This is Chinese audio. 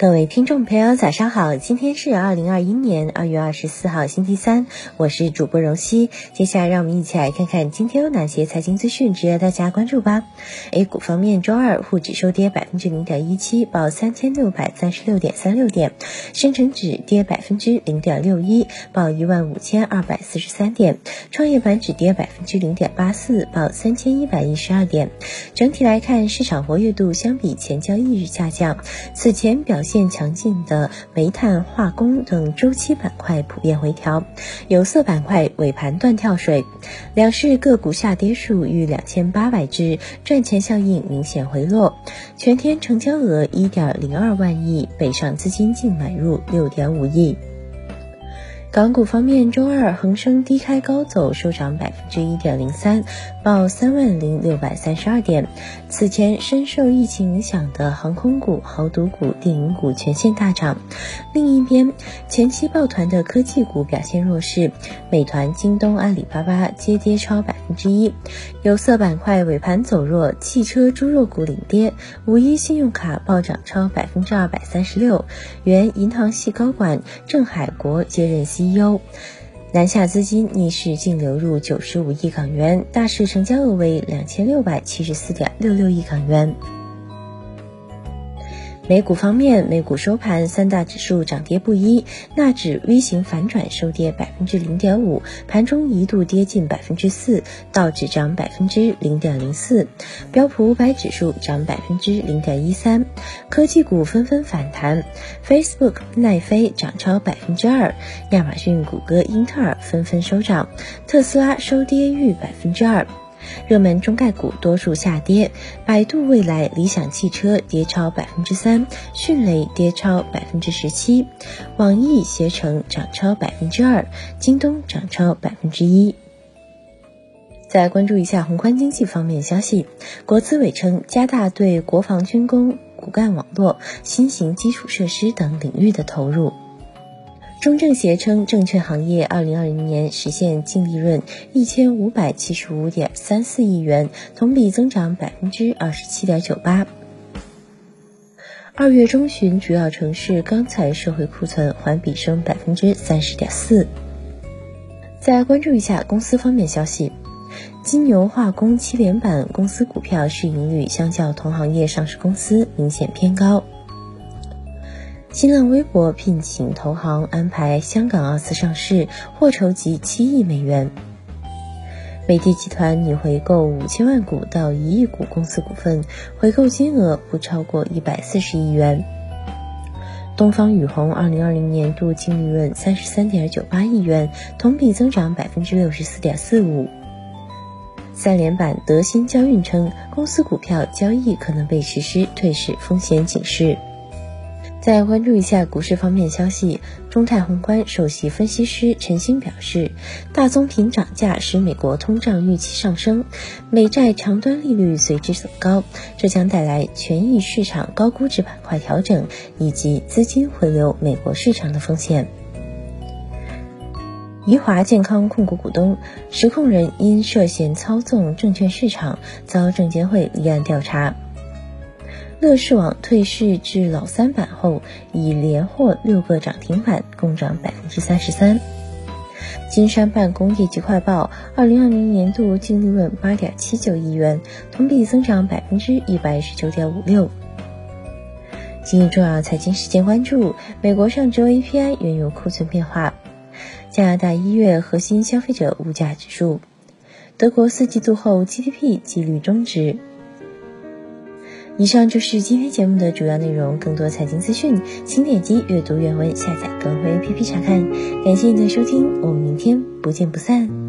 各位听众朋友，早上好！今天是二零二一年二月二十四号，星期三，我是主播荣熙。接下来让我们一起来看看今天有哪些财经资讯值得大家关注吧。A 股方面，周二沪指收跌百分之零点一七，报三千六百三十六点三六点；深成指跌百分之零点六一，报一万五千二百四十三点；创业板指跌百分之零点八四，报三千一百一十二点。整体来看，市场活跃度相比前交易日下降。此前表。现强劲的煤炭、化工等周期板块普遍回调，有色板块尾盘断跳水，两市个股下跌数逾两千八百只，赚钱效应明显回落。全天成交额一点零二万亿，北上资金净买入六点五亿。港股方面，周二恒生低开高走，收涨百分之一点零三，报三万零六百三十二点。此前深受疫情影响的航空股、豪赌股、电影股全线大涨。另一边，前期抱团的科技股表现弱势，美团、京东、阿里巴巴皆跌超百分之一。有色板块尾盘走弱，汽车、猪肉股领跌。五一信用卡暴涨超百分之二百三十六。原银行系高管郑海国接任。CEO，南下资金逆势净流入九十五亿港元，大市成交额为两千六百七十四点六六亿港元。美股方面，美股收盘，三大指数涨跌不一，纳指 V 型反转收跌百分之零点五，盘中一度跌近百分之四，道指涨百分之零点零四，标普五百指数涨百分之零点一三，科技股纷纷反弹，Facebook、奈飞涨超百分之二，亚马逊、谷歌、英特尔纷纷收涨，特斯拉收跌逾百分之二。热门中概股多数下跌，百度、未来、理想汽车跌超百分之三，迅雷跌超百分之十七，网易、携程涨超百分之二，京东涨超百分之一。再关注一下宏观经济方面消息，国资委称加大对国防军工、骨干网络、新型基础设施等领域的投入。中证协称，证券行业二零二零年实现净利润一千五百七十五点三四亿元，同比增长百分之二十七点九八。二月中旬，主要城市钢材社会库存环比升百分之三十点四。再关注一下公司方面消息，金牛化工七连板公司股票市盈率相较同行业上市公司明显偏高。新浪微博聘请投行安排香港二次上市，或筹集七亿美元。美的集团拟回购五千万股到一亿股公司股份，回购金额不超过一百四十亿元。东方雨虹二零二零年度净利润三十三点九八亿元，同比增长百分之六十四点四五。三连板德新交运称，公司股票交易可能被实施退市风险警示。再关注一下股市方面消息，中泰宏观首席分析师陈星表示，大宗品涨价使美国通胀预期上升，美债长端利率随之走高，这将带来权益市场高估值板块调整以及资金回流美国市场的风险。怡华健康控股股东、实控人因涉嫌操纵证券市场，遭证监会立案调查。乐视网退市至老三板后，已连获六个涨停板，共涨百分之三十三。金山办公业绩快报，二零二零年度净利润八点七九亿元，同比增长百分之一百十九点五六。今日重要财经事件关注：美国上周 API 原油库存变化，加拿大一月核心消费者物价指数，德国四季度后 GDP 几率终值。以上就是今天节目的主要内容。更多财经资讯，请点击阅读原文下载更会 APP 查看。感谢您的收听，我们明天不见不散。